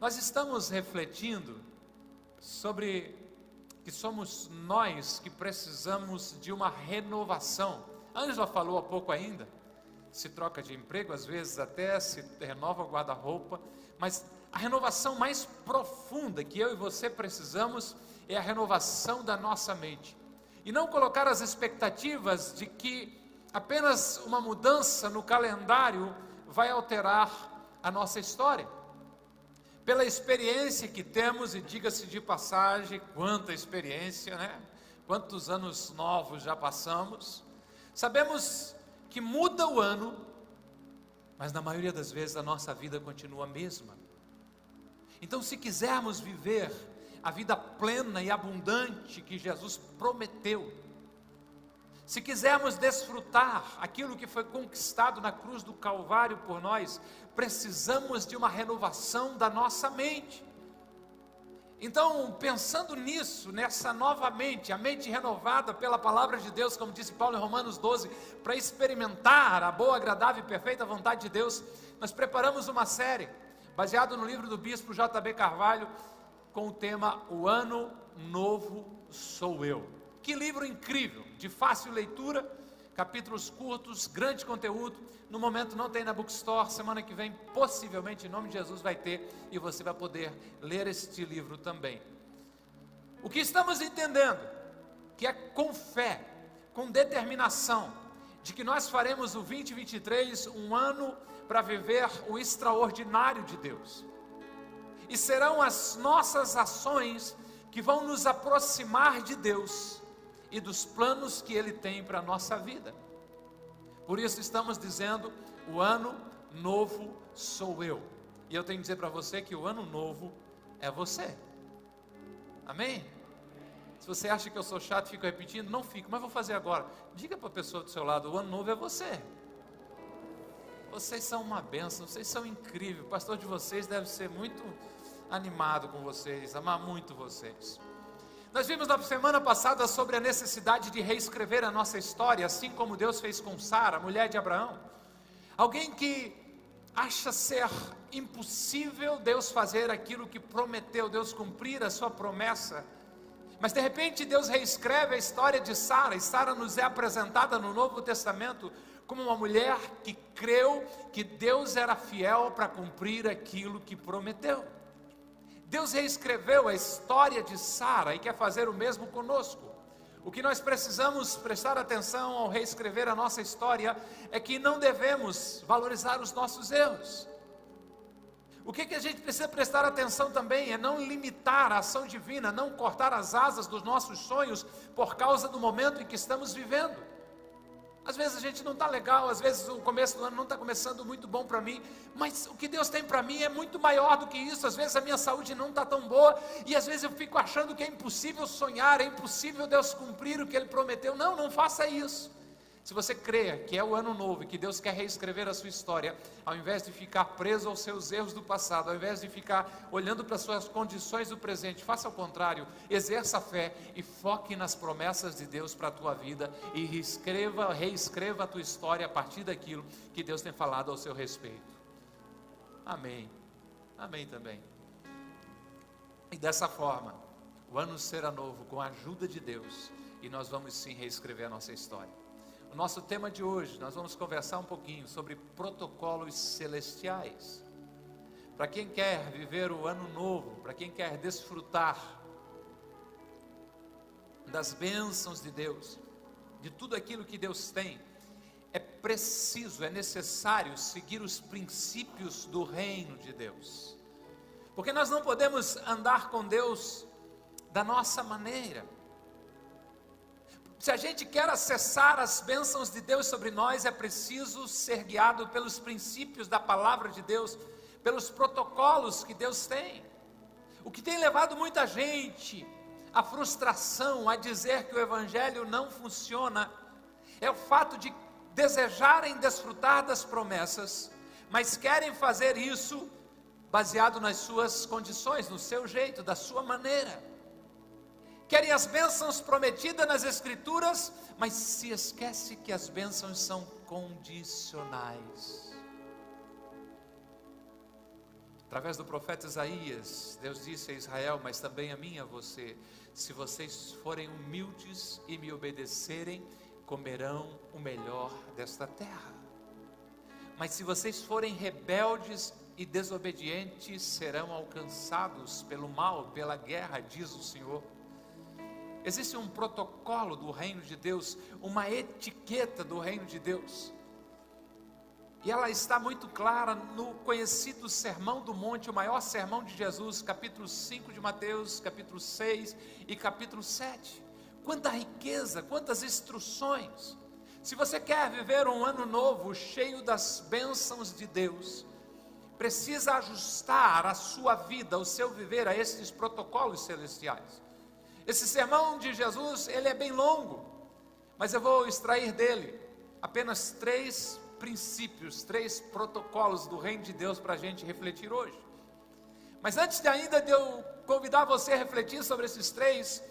Nós estamos refletindo sobre que somos nós que precisamos de uma renovação. Ângela falou há pouco ainda, se troca de emprego, às vezes até se renova o guarda-roupa, mas a renovação mais profunda que eu e você precisamos é a renovação da nossa mente. E não colocar as expectativas de que apenas uma mudança no calendário vai alterar a nossa história pela experiência que temos, e diga-se de passagem, quanta experiência, né? Quantos anos novos já passamos. Sabemos que muda o ano, mas na maioria das vezes a nossa vida continua a mesma. Então, se quisermos viver a vida plena e abundante que Jesus prometeu, se quisermos desfrutar aquilo que foi conquistado na cruz do Calvário por nós, precisamos de uma renovação da nossa mente. Então, pensando nisso, nessa nova mente, a mente renovada pela palavra de Deus, como disse Paulo em Romanos 12, para experimentar a boa, agradável e perfeita vontade de Deus, nós preparamos uma série, baseado no livro do bispo J.B. Carvalho, com o tema O Ano Novo Sou Eu. Que livro incrível, de fácil leitura, capítulos curtos, grande conteúdo. No momento não tem na Bookstore, semana que vem, possivelmente, em nome de Jesus, vai ter e você vai poder ler este livro também. O que estamos entendendo? Que é com fé, com determinação, de que nós faremos o 2023 um ano para viver o extraordinário de Deus. E serão as nossas ações que vão nos aproximar de Deus e dos planos que Ele tem para a nossa vida. Por isso estamos dizendo: o ano novo sou eu. E eu tenho que dizer para você que o ano novo é você. Amém? Se você acha que eu sou chato e fico repetindo, não fico, mas vou fazer agora. Diga para a pessoa do seu lado: o ano novo é você. Vocês são uma benção, vocês são incríveis. O pastor de vocês deve ser muito animado com vocês, amar muito vocês. Nós vimos na semana passada sobre a necessidade de reescrever a nossa história, assim como Deus fez com Sara, mulher de Abraão. Alguém que acha ser impossível Deus fazer aquilo que prometeu, Deus cumprir a sua promessa. Mas de repente Deus reescreve a história de Sara, e Sara nos é apresentada no Novo Testamento como uma mulher que creu que Deus era fiel para cumprir aquilo que prometeu. Deus reescreveu a história de Sara e quer fazer o mesmo conosco. O que nós precisamos prestar atenção ao reescrever a nossa história é que não devemos valorizar os nossos erros. O que, que a gente precisa prestar atenção também é não limitar a ação divina, não cortar as asas dos nossos sonhos por causa do momento em que estamos vivendo. Às vezes a gente não está legal, às vezes o começo do ano não está começando muito bom para mim, mas o que Deus tem para mim é muito maior do que isso. Às vezes a minha saúde não está tão boa, e às vezes eu fico achando que é impossível sonhar, é impossível Deus cumprir o que Ele prometeu. Não, não faça isso. Se você crê que é o ano novo e que Deus quer reescrever a sua história, ao invés de ficar preso aos seus erros do passado, ao invés de ficar olhando para as suas condições do presente, faça o contrário, exerça a fé e foque nas promessas de Deus para a tua vida e reescreva, reescreva a tua história a partir daquilo que Deus tem falado ao seu respeito. Amém. Amém também. E dessa forma, o ano será novo com a ajuda de Deus e nós vamos sim reescrever a nossa história. O nosso tema de hoje, nós vamos conversar um pouquinho sobre protocolos celestiais. Para quem quer viver o ano novo, para quem quer desfrutar das bênçãos de Deus, de tudo aquilo que Deus tem, é preciso, é necessário seguir os princípios do reino de Deus. Porque nós não podemos andar com Deus da nossa maneira. Se a gente quer acessar as bênçãos de Deus sobre nós, é preciso ser guiado pelos princípios da palavra de Deus, pelos protocolos que Deus tem. O que tem levado muita gente à frustração, a dizer que o Evangelho não funciona, é o fato de desejarem desfrutar das promessas, mas querem fazer isso baseado nas suas condições, no seu jeito, da sua maneira querem as bênçãos prometidas nas Escrituras, mas se esquece que as bênçãos são condicionais. Através do profeta Isaías, Deus disse a Israel, mas também a mim e a você: se vocês forem humildes e me obedecerem, comerão o melhor desta terra. Mas se vocês forem rebeldes e desobedientes, serão alcançados pelo mal, pela guerra, diz o Senhor. Existe um protocolo do reino de Deus, uma etiqueta do reino de Deus. E ela está muito clara no conhecido Sermão do Monte, o maior sermão de Jesus, capítulo 5 de Mateus, capítulo 6 e capítulo 7. Quanta riqueza, quantas instruções. Se você quer viver um ano novo cheio das bênçãos de Deus, precisa ajustar a sua vida, o seu viver a esses protocolos celestiais. Esse sermão de Jesus, ele é bem longo, mas eu vou extrair dele apenas três princípios, três protocolos do reino de Deus para a gente refletir hoje. Mas antes de ainda de eu convidar você a refletir sobre esses três,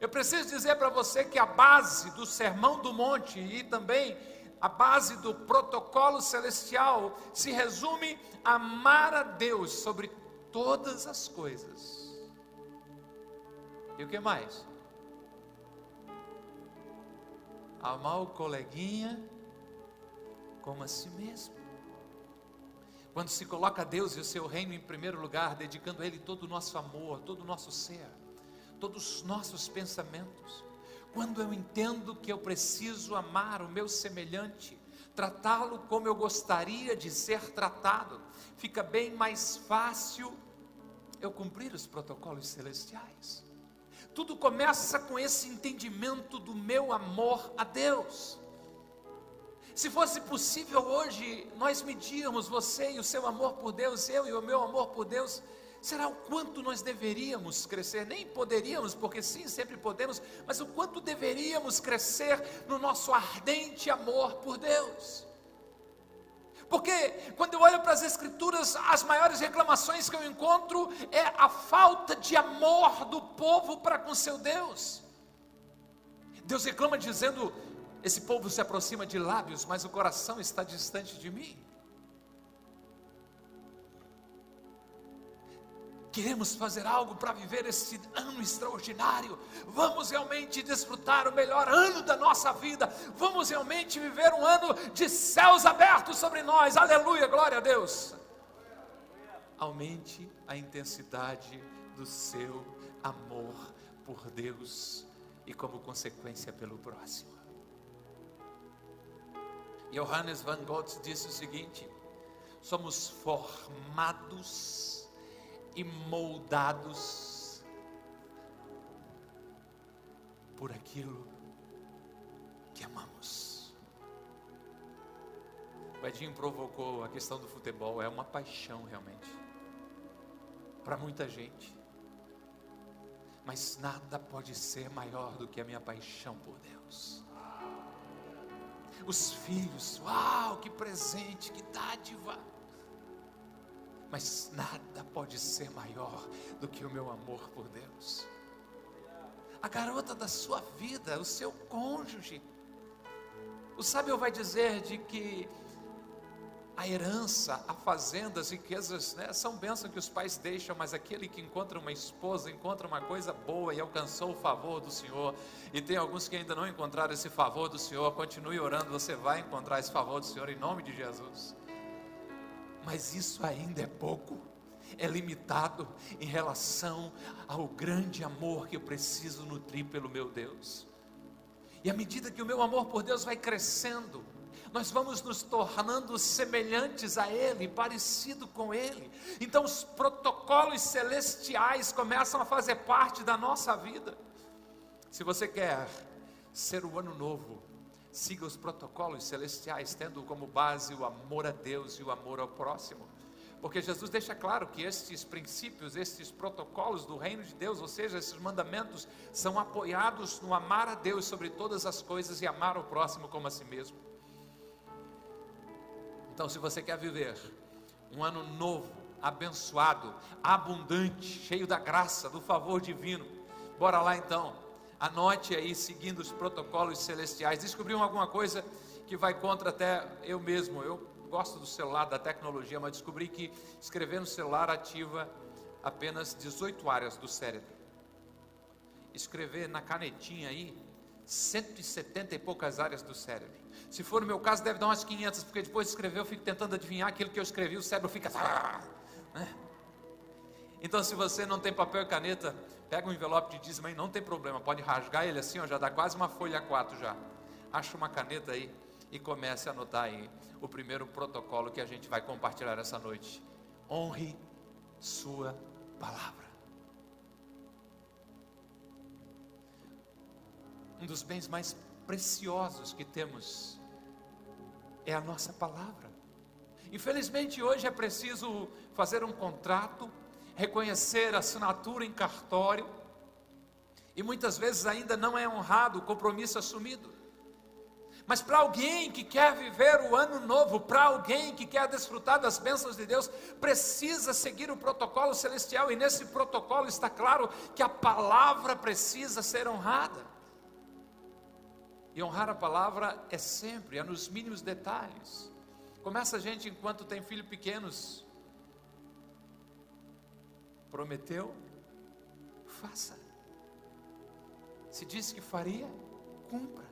eu preciso dizer para você que a base do Sermão do Monte e também a base do protocolo celestial se resume a amar a Deus sobre todas as coisas. E o que mais? Amar o coleguinha como a si mesmo. Quando se coloca Deus e o seu reino em primeiro lugar, dedicando a Ele todo o nosso amor, todo o nosso ser, todos os nossos pensamentos. Quando eu entendo que eu preciso amar o meu semelhante, tratá-lo como eu gostaria de ser tratado, fica bem mais fácil eu cumprir os protocolos celestiais. Tudo começa com esse entendimento do meu amor a Deus. Se fosse possível hoje nós medirmos você e o seu amor por Deus, eu e o meu amor por Deus, será o quanto nós deveríamos crescer, nem poderíamos, porque sim, sempre podemos, mas o quanto deveríamos crescer no nosso ardente amor por Deus. Porque quando eu olho para as Escrituras, as maiores reclamações que eu encontro é a falta de amor do povo para com seu Deus. Deus reclama dizendo: esse povo se aproxima de lábios, mas o coração está distante de mim. Queremos fazer algo para viver esse ano extraordinário. Vamos realmente desfrutar o melhor ano da nossa vida. Vamos realmente viver um ano de céus abertos sobre nós. Aleluia, glória a Deus. Aumente a intensidade do seu amor por Deus e, como consequência, pelo próximo. Johannes van Gogh disse o seguinte: somos formados e moldados por aquilo que amamos. O Edinho provocou a questão do futebol, é uma paixão realmente, para muita gente, mas nada pode ser maior do que a minha paixão por Deus os filhos, uau, que presente, que dádiva. Mas nada pode ser maior do que o meu amor por Deus. A garota da sua vida, o seu cônjuge. O sábio vai dizer de que a herança, a fazenda, as riquezas, né, são bênçãos que os pais deixam, mas aquele que encontra uma esposa, encontra uma coisa boa e alcançou o favor do Senhor, e tem alguns que ainda não encontraram esse favor do Senhor, continue orando, você vai encontrar esse favor do Senhor em nome de Jesus. Mas isso ainda é pouco, é limitado em relação ao grande amor que eu preciso nutrir pelo meu Deus. E à medida que o meu amor por Deus vai crescendo, nós vamos nos tornando semelhantes a Ele, parecido com Ele. Então os protocolos celestiais começam a fazer parte da nossa vida. Se você quer ser o ano novo, siga os protocolos celestiais, tendo como base o amor a Deus e o amor ao próximo. Porque Jesus deixa claro que estes princípios, estes protocolos do reino de Deus, ou seja, esses mandamentos, são apoiados no amar a Deus sobre todas as coisas e amar o próximo como a si mesmo. Então, se você quer viver um ano novo, abençoado, abundante, cheio da graça, do favor divino, bora lá então. Anote aí, seguindo os protocolos celestiais. Descobriu alguma coisa que vai contra até eu mesmo. Eu gosto do celular, da tecnologia, mas descobri que escrever no celular ativa apenas 18 áreas do cérebro. Escrever na canetinha aí, 170 e poucas áreas do cérebro. Se for no meu caso, deve dar umas 500, porque depois de escrever eu fico tentando adivinhar aquilo que eu escrevi, o cérebro fica. Né? Então, se você não tem papel e caneta, pega um envelope de dízimo aí, não tem problema, pode rasgar ele assim, ó, já dá quase uma folha A4 já. Acha uma caneta aí e comece a anotar aí o primeiro protocolo que a gente vai compartilhar essa noite. Honre sua palavra. Um dos bens mais preciosos que temos é a nossa palavra. Infelizmente, hoje é preciso fazer um contrato, reconhecer a assinatura em cartório, e muitas vezes ainda não é honrado o compromisso assumido. Mas para alguém que quer viver o ano novo, para alguém que quer desfrutar das bênçãos de Deus, precisa seguir o protocolo celestial, e nesse protocolo está claro que a palavra precisa ser honrada. E honrar a palavra é sempre, é nos mínimos detalhes. Começa a gente enquanto tem filhos pequenos. Prometeu? Faça. Se disse que faria, cumpra.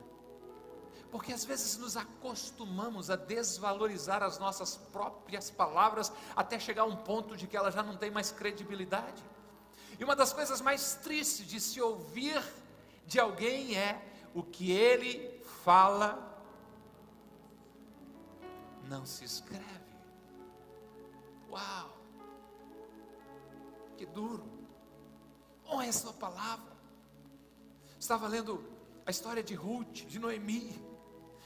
Porque às vezes nos acostumamos a desvalorizar as nossas próprias palavras até chegar a um ponto de que ela já não tem mais credibilidade. E uma das coisas mais tristes de se ouvir de alguém é o que ele fala não se escreve. Uau! Que duro. Honre a sua palavra. Estava lendo a história de Ruth, de Noemi.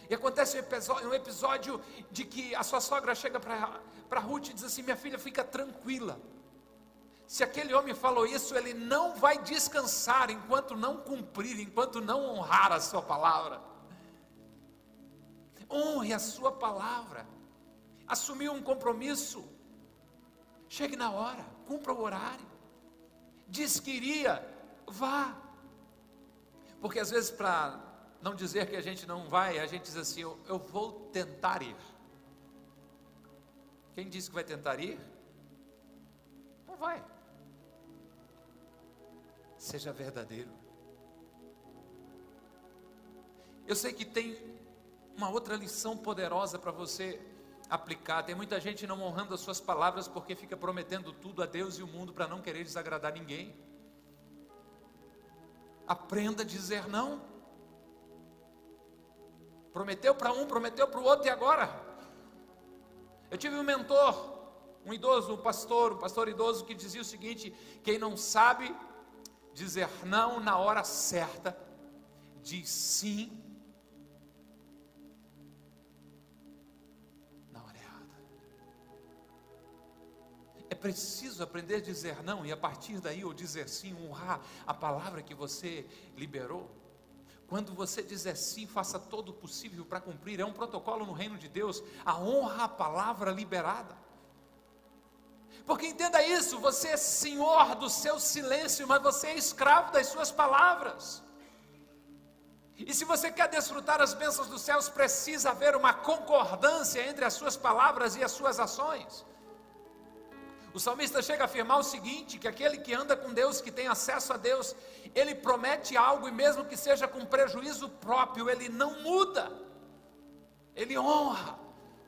E acontece um episódio, um episódio de que a sua sogra chega para Ruth e diz assim: Minha filha, fica tranquila. Se aquele homem falou isso, ele não vai descansar enquanto não cumprir, enquanto não honrar a sua palavra. Honre a sua palavra. Assumiu um compromisso. Chegue na hora, cumpra o horário. Diz que iria, vá. Porque às vezes, para não dizer que a gente não vai, a gente diz assim: eu, eu vou tentar ir. Quem disse que vai tentar ir? Não vai. Seja verdadeiro. Eu sei que tem uma outra lição poderosa para você aplicar. Tem muita gente não honrando as suas palavras porque fica prometendo tudo a Deus e o mundo para não querer desagradar ninguém. Aprenda a dizer não. Prometeu para um, prometeu para o outro e agora? Eu tive um mentor, um idoso, um pastor, um pastor idoso que dizia o seguinte: quem não sabe dizer não na hora certa, diz sim É preciso aprender a dizer não e a partir daí, ou dizer sim, honrar a palavra que você liberou. Quando você dizer sim, faça todo o possível para cumprir. É um protocolo no reino de Deus. A honra à palavra liberada. Porque entenda isso, você é senhor do seu silêncio, mas você é escravo das suas palavras. E se você quer desfrutar as bênçãos dos céus, precisa haver uma concordância entre as suas palavras e as suas ações. O salmista chega a afirmar o seguinte: que aquele que anda com Deus, que tem acesso a Deus, ele promete algo e mesmo que seja com prejuízo próprio, ele não muda, ele honra.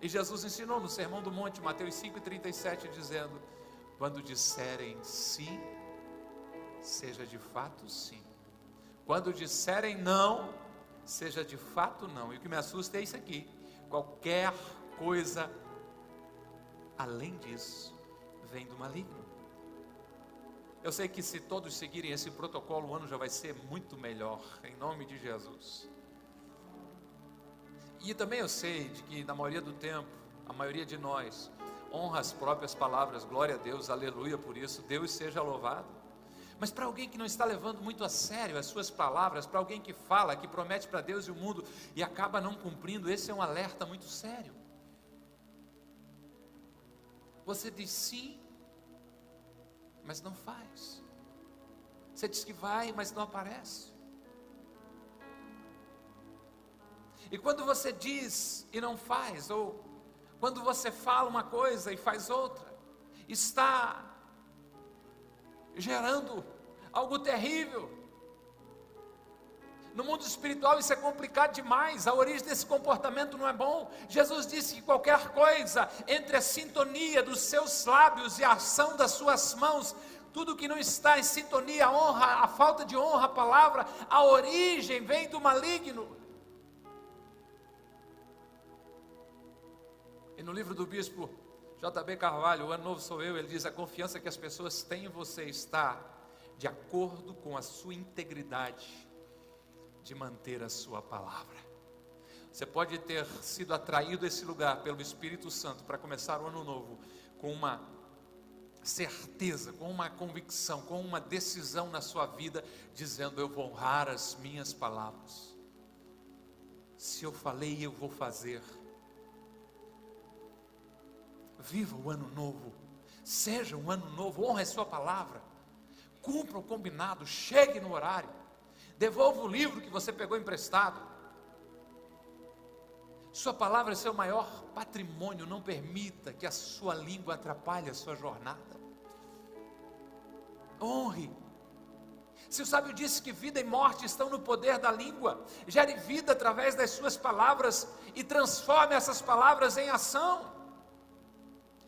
E Jesus ensinou no Sermão do Monte, Mateus 5,37, dizendo: Quando disserem sim, seja de fato sim. Quando disserem não, seja de fato não. E o que me assusta é isso aqui: qualquer coisa além disso vem do maligno. Eu sei que se todos seguirem esse protocolo, o ano já vai ser muito melhor, em nome de Jesus. E também eu sei de que na maioria do tempo, a maioria de nós honra as próprias palavras, glória a Deus, aleluia por isso, Deus seja louvado. Mas para alguém que não está levando muito a sério as suas palavras, para alguém que fala, que promete para Deus e o mundo e acaba não cumprindo, esse é um alerta muito sério. Você diz sim, mas não faz. Você diz que vai, mas não aparece. E quando você diz e não faz, ou quando você fala uma coisa e faz outra, está gerando algo terrível. No mundo espiritual isso é complicado demais, a origem desse comportamento não é bom. Jesus disse que qualquer coisa entre a sintonia dos seus lábios e a ação das suas mãos, tudo que não está em sintonia, a honra, a falta de honra, a palavra, a origem vem do maligno. E no livro do bispo J.B. Carvalho, o ano novo sou eu, ele diz: a confiança que as pessoas têm em você está de acordo com a sua integridade de manter a sua palavra. Você pode ter sido atraído a esse lugar pelo Espírito Santo para começar o ano novo com uma certeza, com uma convicção, com uma decisão na sua vida, dizendo: Eu vou honrar as minhas palavras. Se eu falei, eu vou fazer. Viva o ano novo, seja um ano novo, honre a sua palavra, cumpra o combinado, chegue no horário. Devolva o livro que você pegou emprestado. Sua palavra é seu maior patrimônio. Não permita que a sua língua atrapalhe a sua jornada. Honre. Se o sábio disse que vida e morte estão no poder da língua, gere vida através das suas palavras e transforme essas palavras em ação.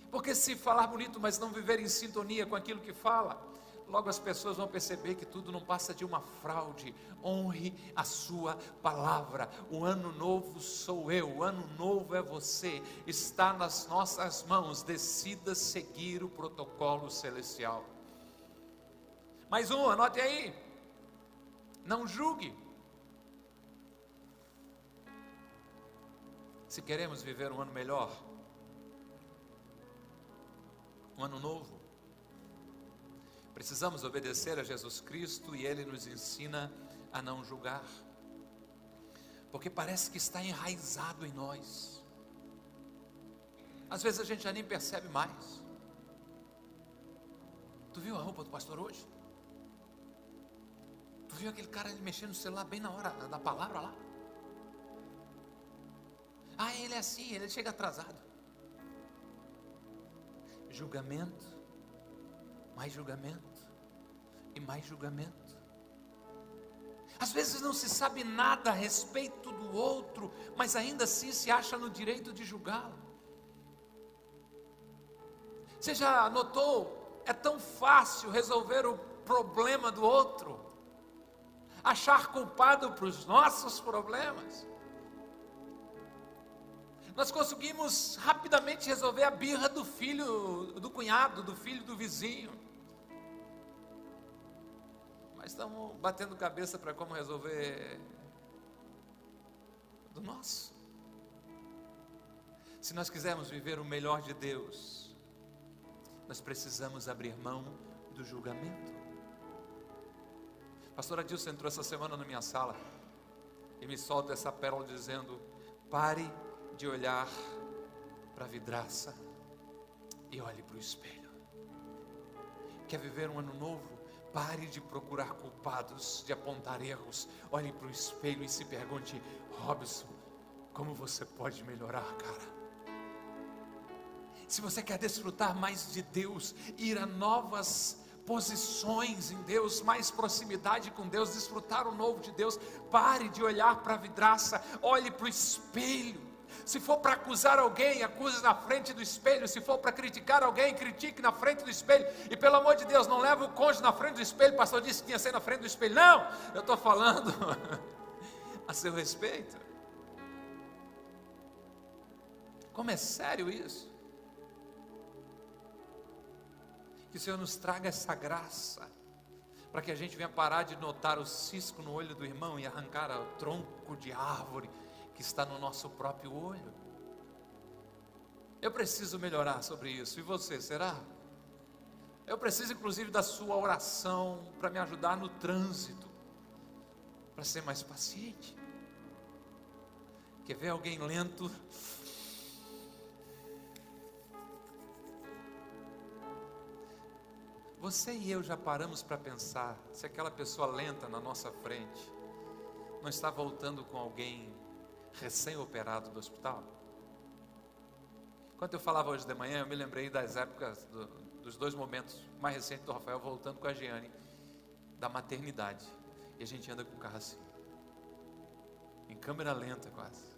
Porque se falar bonito, mas não viver em sintonia com aquilo que fala, logo as pessoas vão perceber que tudo não passa de uma fraude. Honre a sua palavra. O ano novo sou eu, o ano novo é você. Está nas nossas mãos. Decida seguir o protocolo celestial. Mais um, anote aí. Não julgue. Se queremos viver um ano melhor, um ano novo, Precisamos obedecer a Jesus Cristo e Ele nos ensina a não julgar, porque parece que está enraizado em nós. Às vezes a gente já nem percebe mais. Tu viu a roupa do pastor hoje? Tu viu aquele cara mexendo no celular bem na hora da palavra lá? Ah, ele é assim, ele chega atrasado. Julgamento mais julgamento e mais julgamento. Às vezes não se sabe nada a respeito do outro, mas ainda assim se acha no direito de julgá-lo. Você já notou? É tão fácil resolver o problema do outro, achar culpado para os nossos problemas. Nós conseguimos rapidamente resolver a birra do filho, do cunhado, do filho do vizinho. Mas estamos batendo cabeça para como resolver do nosso. Se nós quisermos viver o melhor de Deus, nós precisamos abrir mão do julgamento. Pastor Adilson entrou essa semana na minha sala e me solta essa pérola dizendo: pare de olhar para a vidraça e olhe para o espelho. Quer viver um ano novo? Pare de procurar culpados, de apontar erros. Olhe para o espelho e se pergunte: Robson, como você pode melhorar, cara? Se você quer desfrutar mais de Deus, ir a novas posições em Deus, mais proximidade com Deus, desfrutar o novo de Deus, pare de olhar para a vidraça, olhe para o espelho se for para acusar alguém, acuse na frente do espelho. Se for para criticar alguém, critique na frente do espelho. E pelo amor de Deus, não leve o cônjuge na frente do espelho. O pastor disse que tinha ser na frente do espelho. Não, eu estou falando a seu respeito. Como é sério isso? Que o Senhor nos traga essa graça, para que a gente venha parar de notar o cisco no olho do irmão e arrancar o tronco de árvore que está no nosso próprio olho. Eu preciso melhorar sobre isso. E você, será? Eu preciso, inclusive, da sua oração para me ajudar no trânsito, para ser mais paciente. Quer ver alguém lento? Você e eu já paramos para pensar se aquela pessoa lenta na nossa frente não está voltando com alguém recém-operado do hospital. Enquanto eu falava hoje de manhã, eu me lembrei das épocas, do, dos dois momentos mais recentes do Rafael voltando com a Giane, da maternidade. E a gente anda com o carro assim, em câmera lenta quase.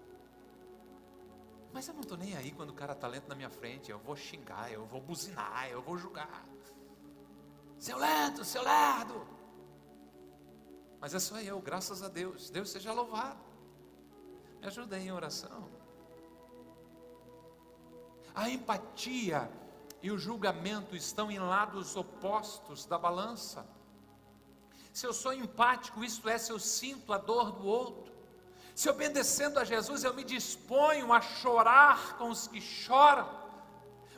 Mas eu não estou nem aí quando o cara está lento na minha frente. Eu vou xingar, eu vou buzinar, eu vou julgar. Seu lento, seu lerdo. Mas é só eu, graças a Deus. Deus seja louvado. Ajuda aí em oração. A empatia e o julgamento estão em lados opostos da balança. Se eu sou empático, isto é, se eu sinto a dor do outro, se obedecendo a Jesus eu me disponho a chorar com os que choram,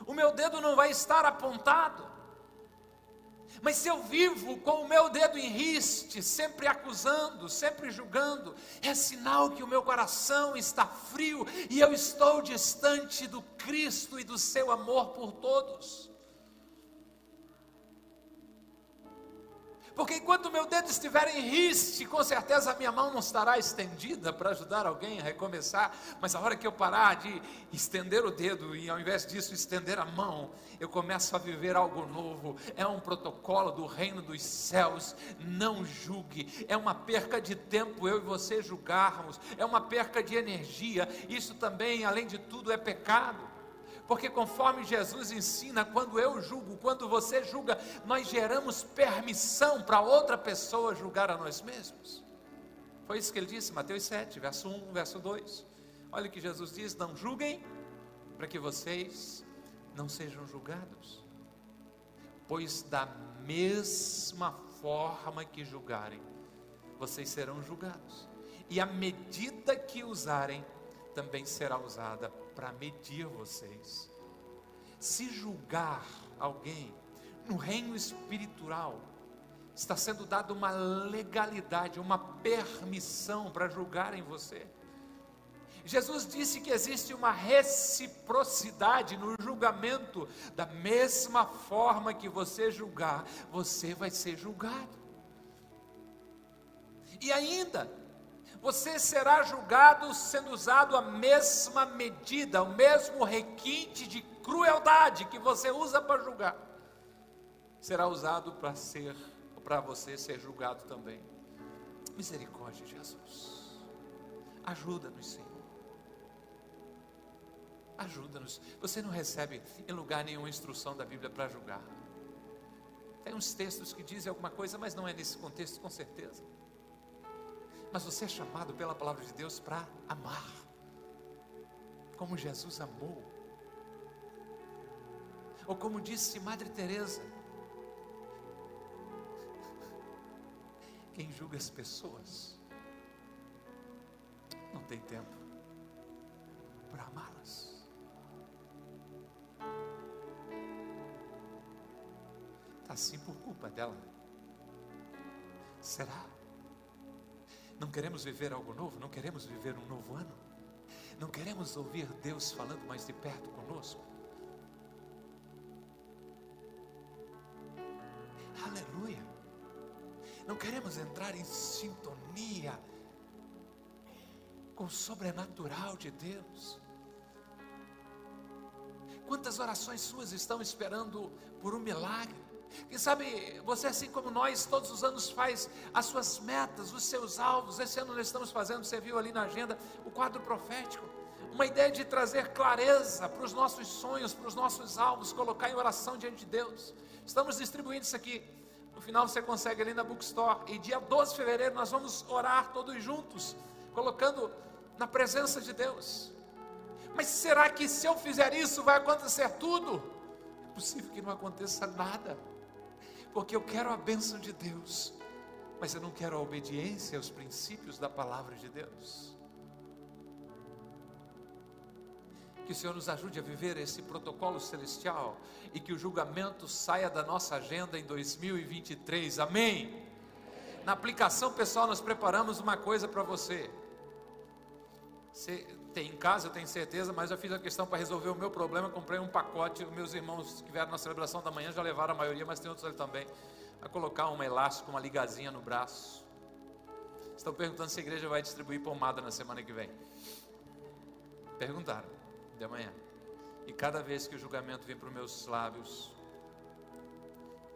o meu dedo não vai estar apontado, mas se eu vivo com o meu dedo em riste, sempre acusando, sempre julgando, é sinal que o meu coração está frio e eu estou distante do Cristo e do seu amor por todos. Porque enquanto meu dedo estiver em riste, com certeza a minha mão não estará estendida para ajudar alguém a recomeçar. Mas a hora que eu parar de estender o dedo e ao invés disso estender a mão, eu começo a viver algo novo. É um protocolo do reino dos céus. Não julgue. É uma perca de tempo eu e você julgarmos. É uma perca de energia. Isso também, além de tudo, é pecado. Porque conforme Jesus ensina, quando eu julgo, quando você julga, nós geramos permissão para outra pessoa julgar a nós mesmos. Foi isso que ele disse, Mateus 7, verso 1, verso 2. Olha o que Jesus diz: não julguem, para que vocês não sejam julgados. Pois da mesma forma que julgarem, vocês serão julgados. E a medida que usarem, também será usada para medir vocês. Se julgar alguém no reino espiritual, está sendo dada uma legalidade, uma permissão para julgarem você. Jesus disse que existe uma reciprocidade no julgamento, da mesma forma que você julgar, você vai ser julgado. E ainda, você será julgado sendo usado a mesma medida, o mesmo requinte de crueldade que você usa para julgar, será usado para ser, para você ser julgado também. Misericórdia, Jesus. Ajuda-nos, Senhor. Ajuda-nos. Você não recebe em lugar nenhuma instrução da Bíblia para julgar. Tem uns textos que dizem alguma coisa, mas não é nesse contexto, com certeza. Mas você é chamado pela palavra de Deus para amar, como Jesus amou. Ou como disse Madre Teresa, quem julga as pessoas não tem tempo para amá-las. Está assim por culpa dela. Será? Não queremos viver algo novo? Não queremos viver um novo ano? Não queremos ouvir Deus falando mais de perto conosco? Aleluia! Não queremos entrar em sintonia com o sobrenatural de Deus. Quantas orações suas estão esperando por um milagre? Quem sabe você, assim como nós, todos os anos faz as suas metas, os seus alvos. Esse ano nós estamos fazendo, você viu ali na agenda, o quadro profético. Uma ideia de trazer clareza para os nossos sonhos, para os nossos alvos, colocar em oração diante de Deus. Estamos distribuindo isso aqui. No final você consegue ali na bookstore. E dia 12 de fevereiro nós vamos orar todos juntos, colocando na presença de Deus. Mas será que se eu fizer isso vai acontecer tudo? É possível que não aconteça nada porque eu quero a bênção de Deus, mas eu não quero a obediência aos princípios da palavra de Deus. Que o Senhor nos ajude a viver esse protocolo celestial e que o julgamento saia da nossa agenda em 2023. Amém. Na aplicação pessoal, nós preparamos uma coisa para você. Você tem em casa, eu tenho certeza, mas eu fiz a questão para resolver o meu problema. Comprei um pacote. Meus irmãos que vieram na celebração da manhã já levaram a maioria, mas tem outros ali também. A colocar um elástico, uma ligazinha no braço. Estão perguntando se a igreja vai distribuir pomada na semana que vem. Perguntaram, de amanhã. E cada vez que o julgamento vem para os meus lábios,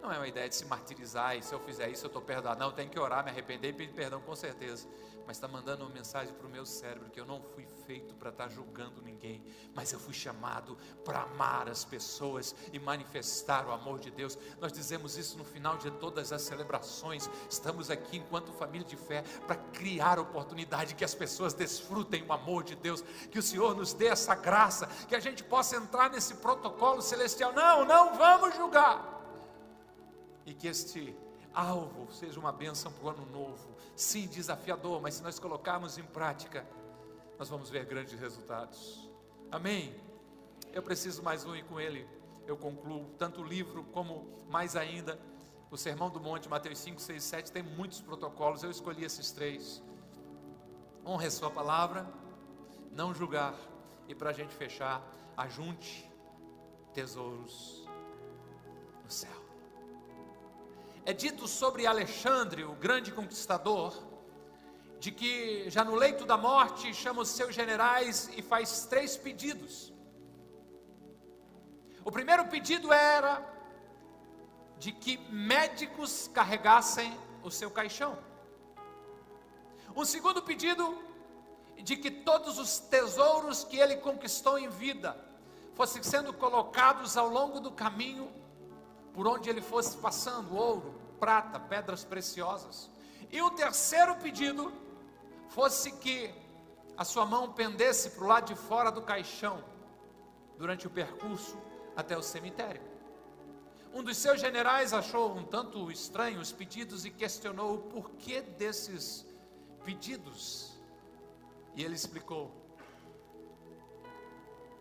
não é uma ideia de se martirizar e se eu fizer isso eu estou perdoado. Não, tem que orar, me arrepender e pedir perdão com certeza. Mas está mandando uma mensagem para o meu cérebro que eu não fui feito para estar tá julgando ninguém, mas eu fui chamado para amar as pessoas e manifestar o amor de Deus. Nós dizemos isso no final de todas as celebrações. Estamos aqui enquanto família de fé para criar oportunidade que as pessoas desfrutem o amor de Deus, que o Senhor nos dê essa graça, que a gente possa entrar nesse protocolo celestial. Não, não vamos julgar e que este alvo seja uma bênção para o ano novo. Sim, desafiador, mas se nós colocarmos em prática, nós vamos ver grandes resultados. Amém? Eu preciso mais um e com ele eu concluo. Tanto o livro como mais ainda o Sermão do Monte, Mateus 5, 6, 7, tem muitos protocolos. Eu escolhi esses três. Honre a sua palavra, não julgar. E para a gente fechar, ajunte tesouros no céu é dito sobre Alexandre, o grande conquistador, de que já no leito da morte chama os seus generais e faz três pedidos. O primeiro pedido era de que médicos carregassem o seu caixão. Um segundo pedido de que todos os tesouros que ele conquistou em vida fossem sendo colocados ao longo do caminho por onde ele fosse passando, ouro, prata, pedras preciosas. E o terceiro pedido fosse que a sua mão pendesse para o lado de fora do caixão durante o percurso até o cemitério. Um dos seus generais achou um tanto estranho os pedidos e questionou o porquê desses pedidos. E ele explicou: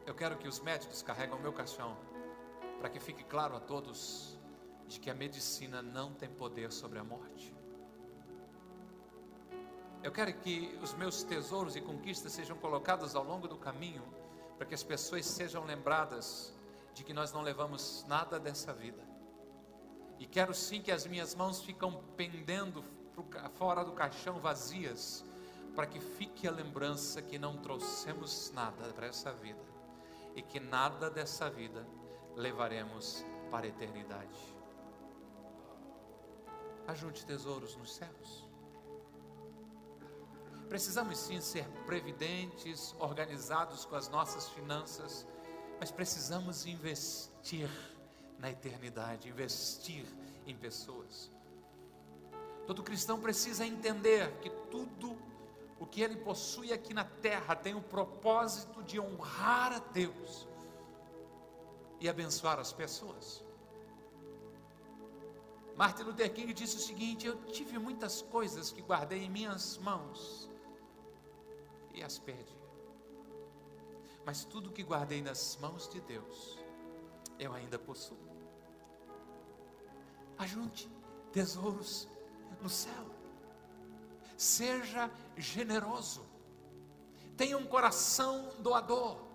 Eu quero que os médicos carreguem o meu caixão para que fique claro a todos de que a medicina não tem poder sobre a morte. Eu quero que os meus tesouros e conquistas sejam colocados ao longo do caminho, para que as pessoas sejam lembradas de que nós não levamos nada dessa vida. E quero sim que as minhas mãos ficam pendendo fora do caixão vazias, para que fique a lembrança que não trouxemos nada para essa vida e que nada dessa vida levaremos para a eternidade. Ajunte tesouros nos céus. Precisamos sim ser previdentes, organizados com as nossas finanças, mas precisamos investir na eternidade, investir em pessoas. Todo cristão precisa entender que tudo o que ele possui aqui na terra tem o propósito de honrar a Deus e abençoar as pessoas. Martin Luther King disse o seguinte: Eu tive muitas coisas que guardei em minhas mãos e as perdi. Mas tudo que guardei nas mãos de Deus, eu ainda possuo. Ajunte tesouros no céu. Seja generoso. Tenha um coração doador.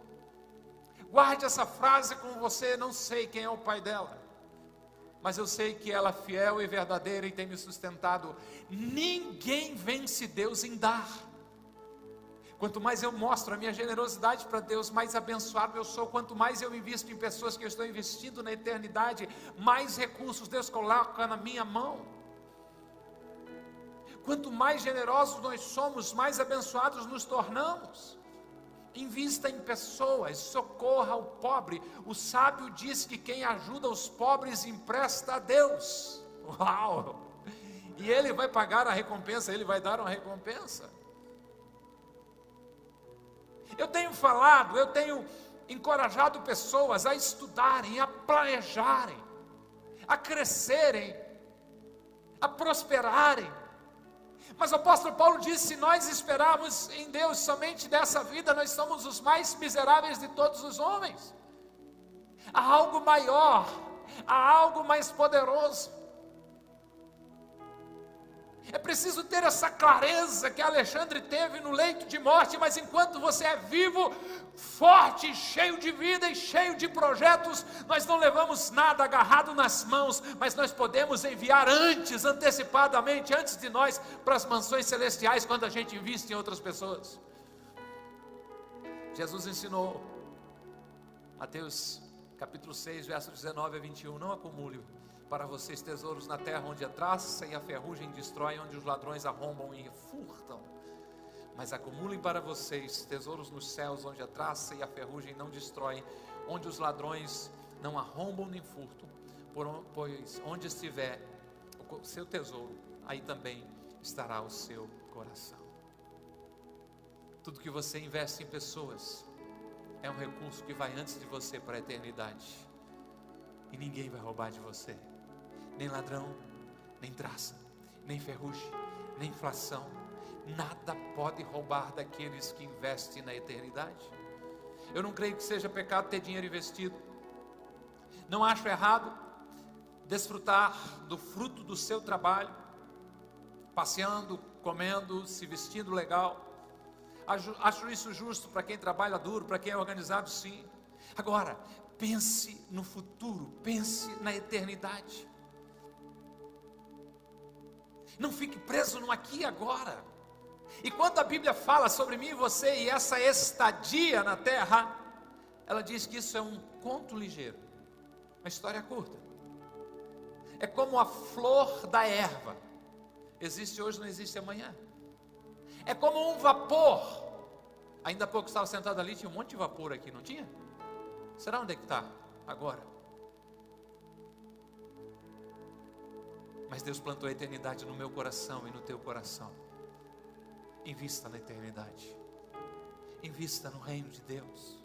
Guarde essa frase com você, não sei quem é o pai dela. Mas eu sei que ela é fiel e verdadeira e tem me sustentado. Ninguém vence Deus em dar. Quanto mais eu mostro a minha generosidade para Deus, mais abençoado eu sou. Quanto mais eu invisto em pessoas que eu estou investindo na eternidade, mais recursos Deus coloca na minha mão. Quanto mais generosos nós somos, mais abençoados nos tornamos. Invista em pessoas, socorra o pobre. O sábio diz que quem ajuda os pobres empresta a Deus. Uau! E ele vai pagar a recompensa, ele vai dar uma recompensa. Eu tenho falado, eu tenho encorajado pessoas a estudarem, a planejarem, a crescerem, a prosperarem mas o apóstolo Paulo disse: se nós esperarmos em Deus somente dessa vida, nós somos os mais miseráveis de todos os homens. Há algo maior, há algo mais poderoso. É preciso ter essa clareza que Alexandre teve no leito de morte, mas enquanto você é vivo, forte, cheio de vida e cheio de projetos, nós não levamos nada agarrado nas mãos, mas nós podemos enviar antes, antecipadamente, antes de nós, para as mansões celestiais, quando a gente investe em outras pessoas. Jesus ensinou Mateus capítulo 6, verso 19 a 21. Não acumule para vocês tesouros na terra onde a traça e a ferrugem destrói, onde os ladrões arrombam e furtam. Mas acumulem para vocês tesouros nos céus, onde a traça e a ferrugem não destroem, onde os ladrões não arrombam nem furtam, pois onde estiver o seu tesouro, aí também estará o seu coração. Tudo que você investe em pessoas é um recurso que vai antes de você para a eternidade. E ninguém vai roubar de você. Nem ladrão, nem traça, nem ferrugem, nem inflação. Nada pode roubar daqueles que investem na eternidade. Eu não creio que seja pecado ter dinheiro investido. Não acho errado desfrutar do fruto do seu trabalho, passeando, comendo, se vestindo legal. Acho isso justo para quem trabalha duro, para quem é organizado, sim. Agora, pense no futuro, pense na eternidade. Não fique preso no aqui e agora. E quando a Bíblia fala sobre mim e você e essa estadia na terra, ela diz que isso é um conto ligeiro, uma história curta. É como a flor da erva. Existe hoje, não existe amanhã. É como um vapor. Ainda há pouco estava sentado ali, tinha um monte de vapor aqui, não tinha? Será onde é que está agora? Mas Deus plantou a eternidade no meu coração e no teu coração. Invista na eternidade. Invista no reino de Deus.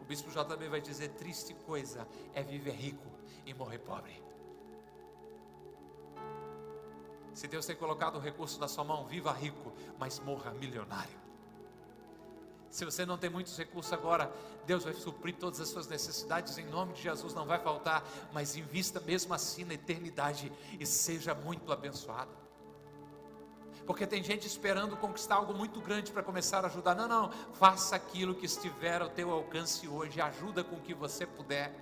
O bispo JB vai dizer: triste coisa é viver rico e morrer pobre. Se Deus tem colocado o recurso na sua mão, viva rico, mas morra milionário. Se você não tem muitos recursos agora, Deus vai suprir todas as suas necessidades, em nome de Jesus não vai faltar, mas invista mesmo assim na eternidade e seja muito abençoado. Porque tem gente esperando conquistar algo muito grande para começar a ajudar. Não, não, faça aquilo que estiver ao teu alcance hoje, ajuda com o que você puder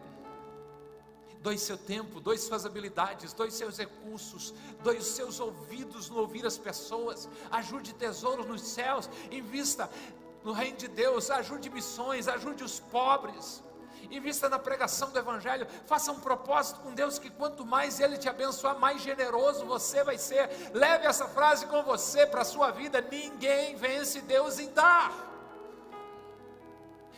doe seu tempo, doe suas habilidades, doe seus recursos, doe os seus ouvidos no ouvir as pessoas, ajude tesouros nos céus, invista no reino de Deus, ajude missões, ajude os pobres. Invista na pregação do Evangelho, faça um propósito com Deus que quanto mais Ele te abençoar, mais generoso você vai ser. Leve essa frase com você para a sua vida: ninguém vence Deus em dar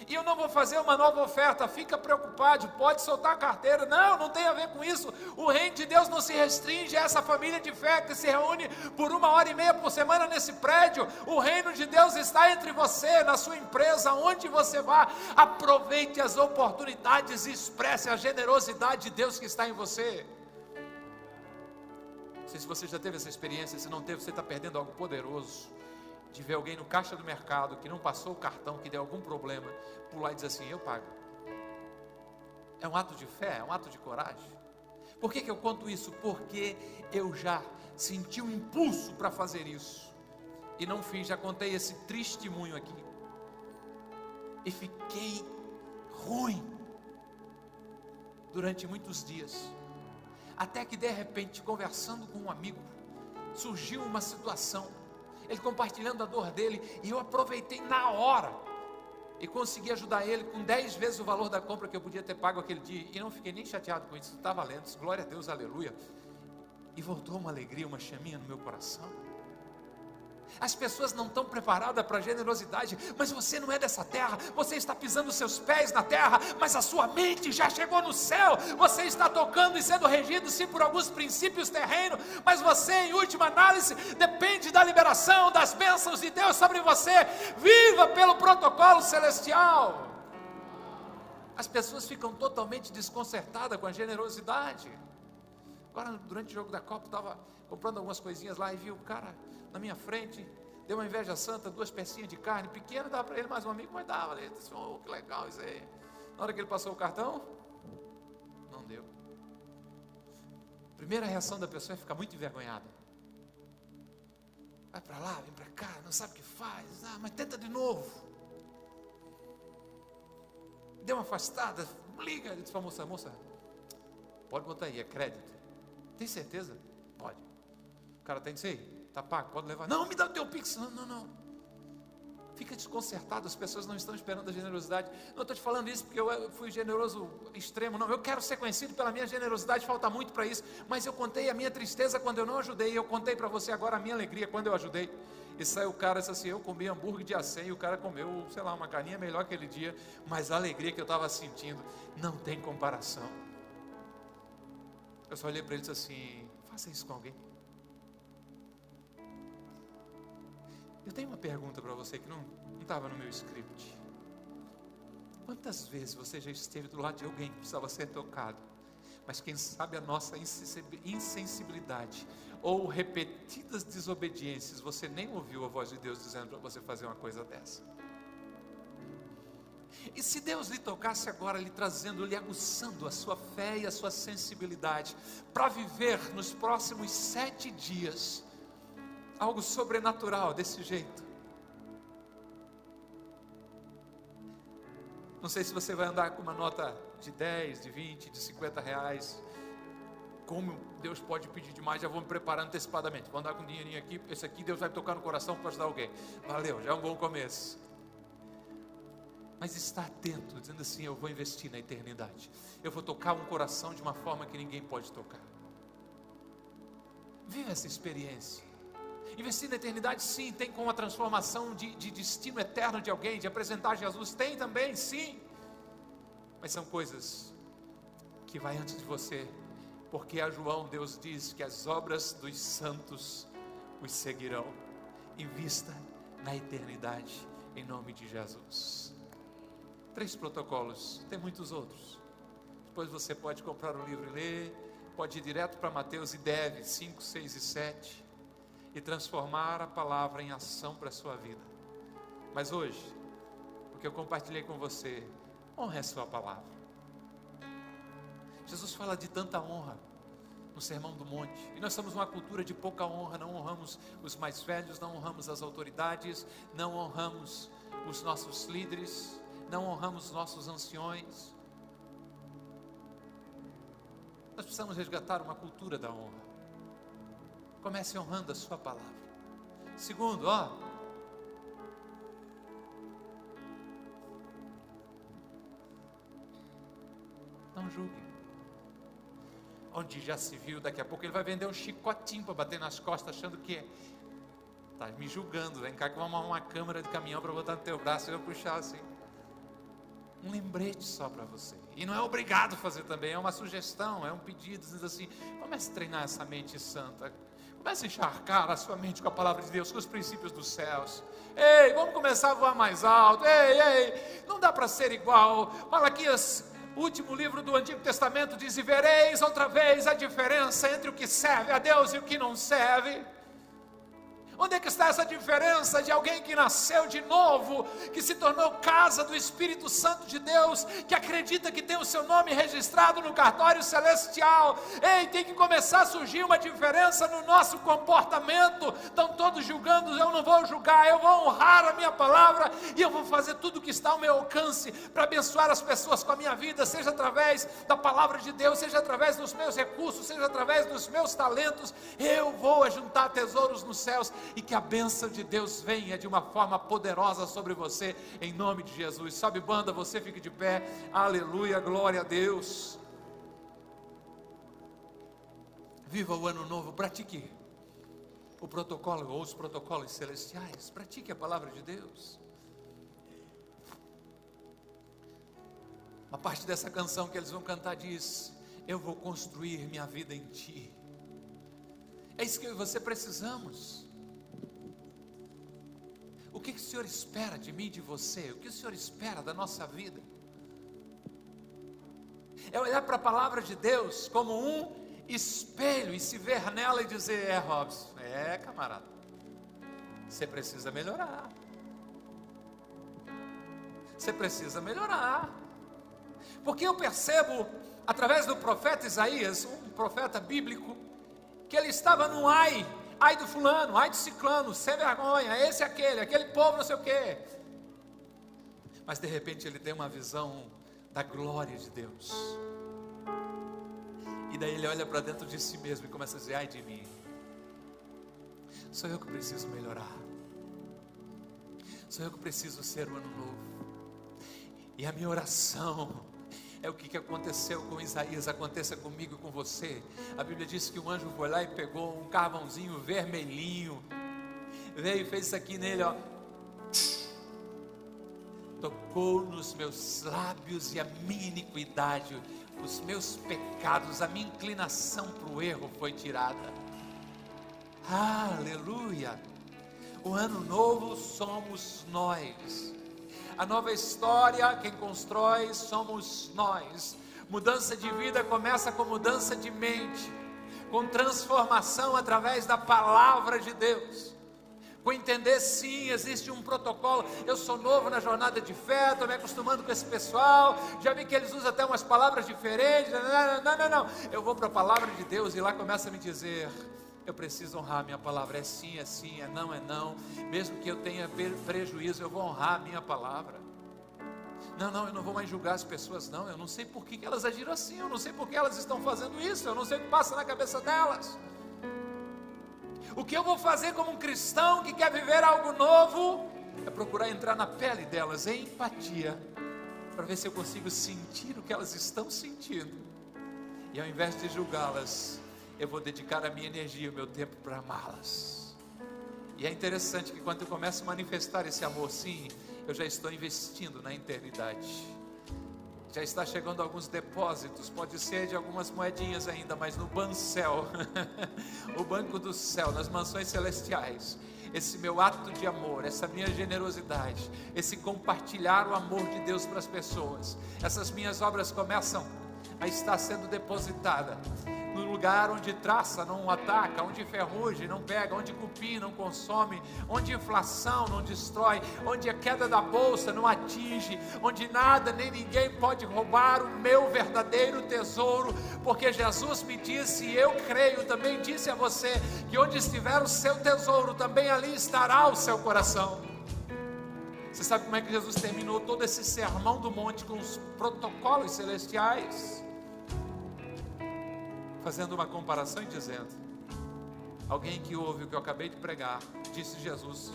e eu não vou fazer uma nova oferta, fica preocupado, pode soltar a carteira. Não, não tem a ver com isso. O reino de Deus não se restringe a essa família de fé que se reúne por uma hora e meia por semana nesse prédio. O reino de Deus está entre você, na sua empresa, onde você vá. Aproveite as oportunidades e expresse a generosidade de Deus que está em você. Não sei se você já teve essa experiência, se não teve, você está perdendo algo poderoso de ver alguém no caixa do mercado que não passou o cartão, que deu algum problema, pular e dizer assim: Eu pago. É um ato de fé, é um ato de coragem. Por que, que eu conto isso? Porque eu já senti um impulso para fazer isso. E não fiz, já contei esse testemunho aqui. E fiquei ruim durante muitos dias. Até que de repente, conversando com um amigo, surgiu uma situação ele compartilhando a dor dele, e eu aproveitei na hora e consegui ajudar ele com dez vezes o valor da compra que eu podia ter pago aquele dia, e não fiquei nem chateado com isso, está valendo, glória a Deus, aleluia. E voltou uma alegria, uma chaminha no meu coração. As pessoas não estão preparadas para a generosidade, mas você não é dessa terra, você está pisando seus pés na terra, mas a sua mente já chegou no céu. Você está tocando e sendo regido sim por alguns princípios terrenos, mas você, em última análise, depende da liberação das bênçãos de Deus sobre você. Viva pelo protocolo celestial. As pessoas ficam totalmente desconcertadas com a generosidade. Agora, durante o jogo da Copa, estava comprando algumas coisinhas lá e vi o cara na minha frente, deu uma inveja santa, duas pecinhas de carne pequena, dava para ele mais um amigo, mas dava. Ele disse, oh, que legal isso aí. Na hora que ele passou o cartão, não deu. Primeira reação da pessoa é ficar muito envergonhada. Vai para lá, vem para cá, não sabe o que faz, ah, mas tenta de novo. Deu uma afastada, liga, ele disse para a moça, moça, pode botar aí, é crédito. Tem certeza? Pode. O cara tem isso aí? Está pago, pode levar. Não, me dá o teu pix. Não, não, não. fica desconcertado, as pessoas não estão esperando a generosidade. Não estou te falando isso porque eu fui generoso extremo, não. Eu quero ser conhecido pela minha generosidade, falta muito para isso. Mas eu contei a minha tristeza quando eu não ajudei, eu contei para você agora a minha alegria quando eu ajudei. E saiu o cara disse assim: Eu comi hambúrguer de acém, e o cara comeu, sei lá, uma carninha melhor aquele dia, mas a alegria que eu estava sentindo não tem comparação. Eu só olhei para ele e disse assim: Faça isso com alguém. Eu tenho uma pergunta para você que não estava no meu script. Quantas vezes você já esteve do lado de alguém que precisava ser tocado? Mas quem sabe a nossa insensibilidade ou repetidas desobediências, você nem ouviu a voz de Deus dizendo para você fazer uma coisa dessa. E se Deus lhe tocasse agora, lhe trazendo, lhe aguçando a sua fé e a sua sensibilidade, para viver nos próximos sete dias, algo sobrenatural desse jeito. Não sei se você vai andar com uma nota de 10, de 20, de 50 reais. Como Deus pode pedir demais, já vou me preparar antecipadamente. Vou andar com um dinheirinho aqui, esse aqui Deus vai me tocar no coração para ajudar alguém. Valeu, já é um bom começo. Mas está atento, dizendo assim: eu vou investir na eternidade. Eu vou tocar um coração de uma forma que ninguém pode tocar. Viva essa experiência. Investir na eternidade, sim, tem como a transformação de, de destino eterno de alguém, de apresentar Jesus, tem também, sim. Mas são coisas que vai antes de você, porque a João Deus diz que as obras dos santos os seguirão. Invista na eternidade, em nome de Jesus. Três protocolos, tem muitos outros. Depois você pode comprar o livro e ler, pode ir direto para Mateus e deve, 5, 6 e 7 e transformar a palavra em ação para a sua vida. Mas hoje, o que eu compartilhei com você, honre a sua palavra. Jesus fala de tanta honra no Sermão do Monte. E nós somos uma cultura de pouca honra, não honramos os mais velhos, não honramos as autoridades, não honramos os nossos líderes, não honramos os nossos anciões. Nós precisamos resgatar uma cultura da honra. Comece honrando a sua palavra. Segundo, ó. Não julgue. Onde já se viu, daqui a pouco ele vai vender um chicotinho para bater nas costas, achando que está me julgando. Vem cá que vamos arrumar uma câmera de caminhão para botar no teu braço e eu puxar assim. Um lembrete só para você. E não é obrigado fazer também, é uma sugestão, é um pedido, assim: comece a treinar essa mente santa Comece a encharcar a sua mente com a palavra de Deus, com os princípios dos céus. Ei, vamos começar a voar mais alto. Ei, ei, não dá para ser igual. Malaquias, último livro do Antigo Testamento, diz: E vereis outra vez a diferença entre o que serve a Deus e o que não serve. Onde é que está essa diferença de alguém que nasceu de novo, que se tornou casa do Espírito Santo de Deus, que acredita que tem o seu nome registrado no cartório celestial? Ei, tem que começar a surgir uma diferença no nosso comportamento. Estão todos julgando, eu não vou julgar, eu vou honrar a minha palavra e eu vou fazer tudo o que está ao meu alcance para abençoar as pessoas com a minha vida, seja através da palavra de Deus, seja através dos meus recursos, seja através dos meus talentos. Eu vou ajuntar tesouros nos céus e que a bênção de Deus venha de uma forma poderosa sobre você, em nome de Jesus. Sabe, banda, você fique de pé, aleluia, glória a Deus. Viva o ano novo, pratique o protocolo ou os protocolos celestiais, pratique a palavra de Deus. Uma parte dessa canção que eles vão cantar diz: Eu vou construir minha vida em Ti. É isso que eu e você precisamos. O que, o Senhor espera de mim de você? O que o Senhor espera da nossa vida? É olhar para a palavra de Deus como um espelho e se ver nela e dizer: É, Robson, é, camarada, você precisa melhorar. Você precisa melhorar. Porque eu percebo, através do profeta Isaías, um profeta bíblico, que ele estava no ai ai do fulano, ai do ciclano, sem vergonha, esse aquele, aquele povo não sei o quê. Mas de repente ele tem uma visão da glória de Deus. E daí ele olha para dentro de si mesmo e começa a dizer: ai de mim, sou eu que preciso melhorar. Sou eu que preciso ser o ano novo. E a minha oração é o que, aconteceu com Isaías, aconteça comigo e com você. A Bíblia diz que um anjo foi lá e pegou um carvãozinho vermelhinho, veio e fez isso aqui nele, ó. Tocou nos meus lábios e a minha iniquidade, os meus pecados, a minha inclinação para o erro foi tirada. Aleluia! O ano novo somos nós. A nova história, quem constrói somos nós. Mudança de vida começa com mudança de mente, com transformação através da palavra de Deus. Com entender sim, existe um protocolo. Eu sou novo na jornada de fé, estou me acostumando com esse pessoal. Já vi que eles usam até umas palavras diferentes. Não, não, não, não. Eu vou para a palavra de Deus e lá começa a me dizer: eu preciso honrar minha palavra. É sim, é sim, é não, é não. Mesmo que eu tenha prejuízo, eu vou honrar a minha palavra. Não, não, eu não vou mais julgar as pessoas, não. Eu não sei por que elas agiram assim, eu não sei por que elas estão fazendo isso, eu não sei o que passa na cabeça delas. O que eu vou fazer como um cristão que quer viver algo novo é procurar entrar na pele delas, em empatia, para ver se eu consigo sentir o que elas estão sentindo. E ao invés de julgá-las, eu vou dedicar a minha energia, o meu tempo para amá-las. E é interessante que quando eu começo a manifestar esse amor, sim, eu já estou investindo na eternidade. Já está chegando alguns depósitos, pode ser de algumas moedinhas ainda, mas no Bancel, o banco do céu, nas mansões celestiais, esse meu ato de amor, essa minha generosidade, esse compartilhar o amor de Deus para as pessoas, essas minhas obras começam a estar sendo depositada no lugar onde traça não ataca, onde ferrugem não pega, onde cupim não consome, onde inflação não destrói, onde a queda da bolsa não atinge, onde nada nem ninguém pode roubar o meu verdadeiro tesouro, porque Jesus me disse, e eu creio, também disse a você, que onde estiver o seu tesouro, também ali estará o seu coração. Você sabe como é que Jesus terminou todo esse sermão do monte com os protocolos celestiais? Fazendo uma comparação e dizendo: Alguém que ouve o que eu acabei de pregar, disse Jesus,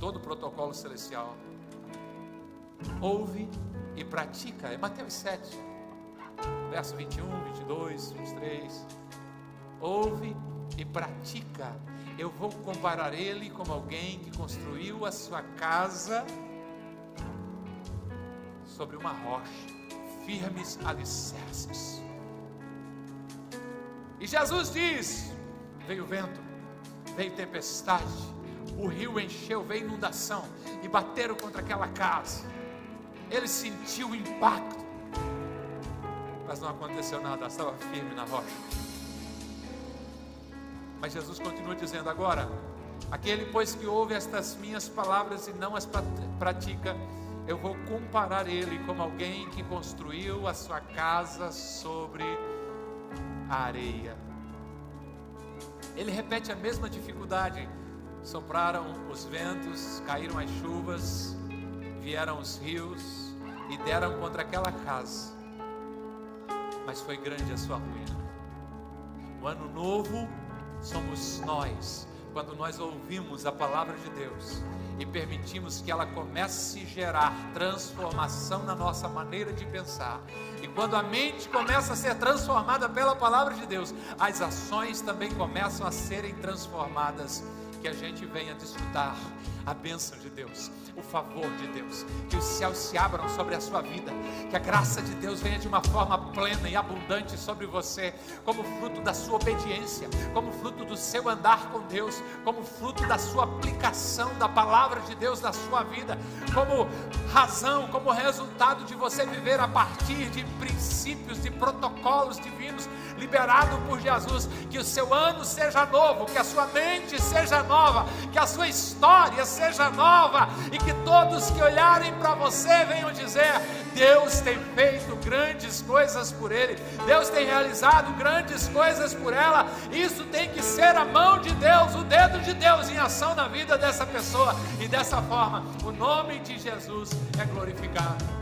todo o protocolo celestial, ouve e pratica, é Mateus 7, verso 21, 22, 23. Ouve e pratica. Eu vou comparar ele como alguém que construiu a sua casa sobre uma rocha, firmes alicerces. E Jesus diz: veio vento, veio tempestade, o rio encheu, veio inundação e bateram contra aquela casa. Ele sentiu o impacto, mas não aconteceu nada, estava firme na rocha. Mas Jesus continua dizendo agora: aquele pois que ouve estas minhas palavras e não as pratica, eu vou comparar ele como alguém que construiu a sua casa sobre a areia. Ele repete a mesma dificuldade. Sopraram os ventos, caíram as chuvas, vieram os rios e deram contra aquela casa. Mas foi grande a sua ruína. O ano novo somos nós, quando nós ouvimos a palavra de Deus e permitimos que ela comece a gerar transformação na nossa maneira de pensar. E quando a mente começa a ser transformada pela palavra de Deus, as ações também começam a serem transformadas. Que a gente venha desfrutar a bênção de Deus, o favor de Deus, que os céus se abram sobre a sua vida, que a graça de Deus venha de uma forma plena e abundante sobre você, como fruto da sua obediência, como fruto do seu andar com Deus, como fruto da sua aplicação da palavra de Deus na sua vida, como razão, como resultado de você viver a partir de princípios, de protocolos divinos liberado por Jesus, que o seu ano seja novo, que a sua mente seja nova, que a sua história seja nova e que todos que olharem para você venham dizer: Deus tem feito grandes coisas por ele, Deus tem realizado grandes coisas por ela. Isso tem que ser a mão de Deus, o dedo de Deus em ação na vida dessa pessoa, e dessa forma o nome de Jesus é glorificado.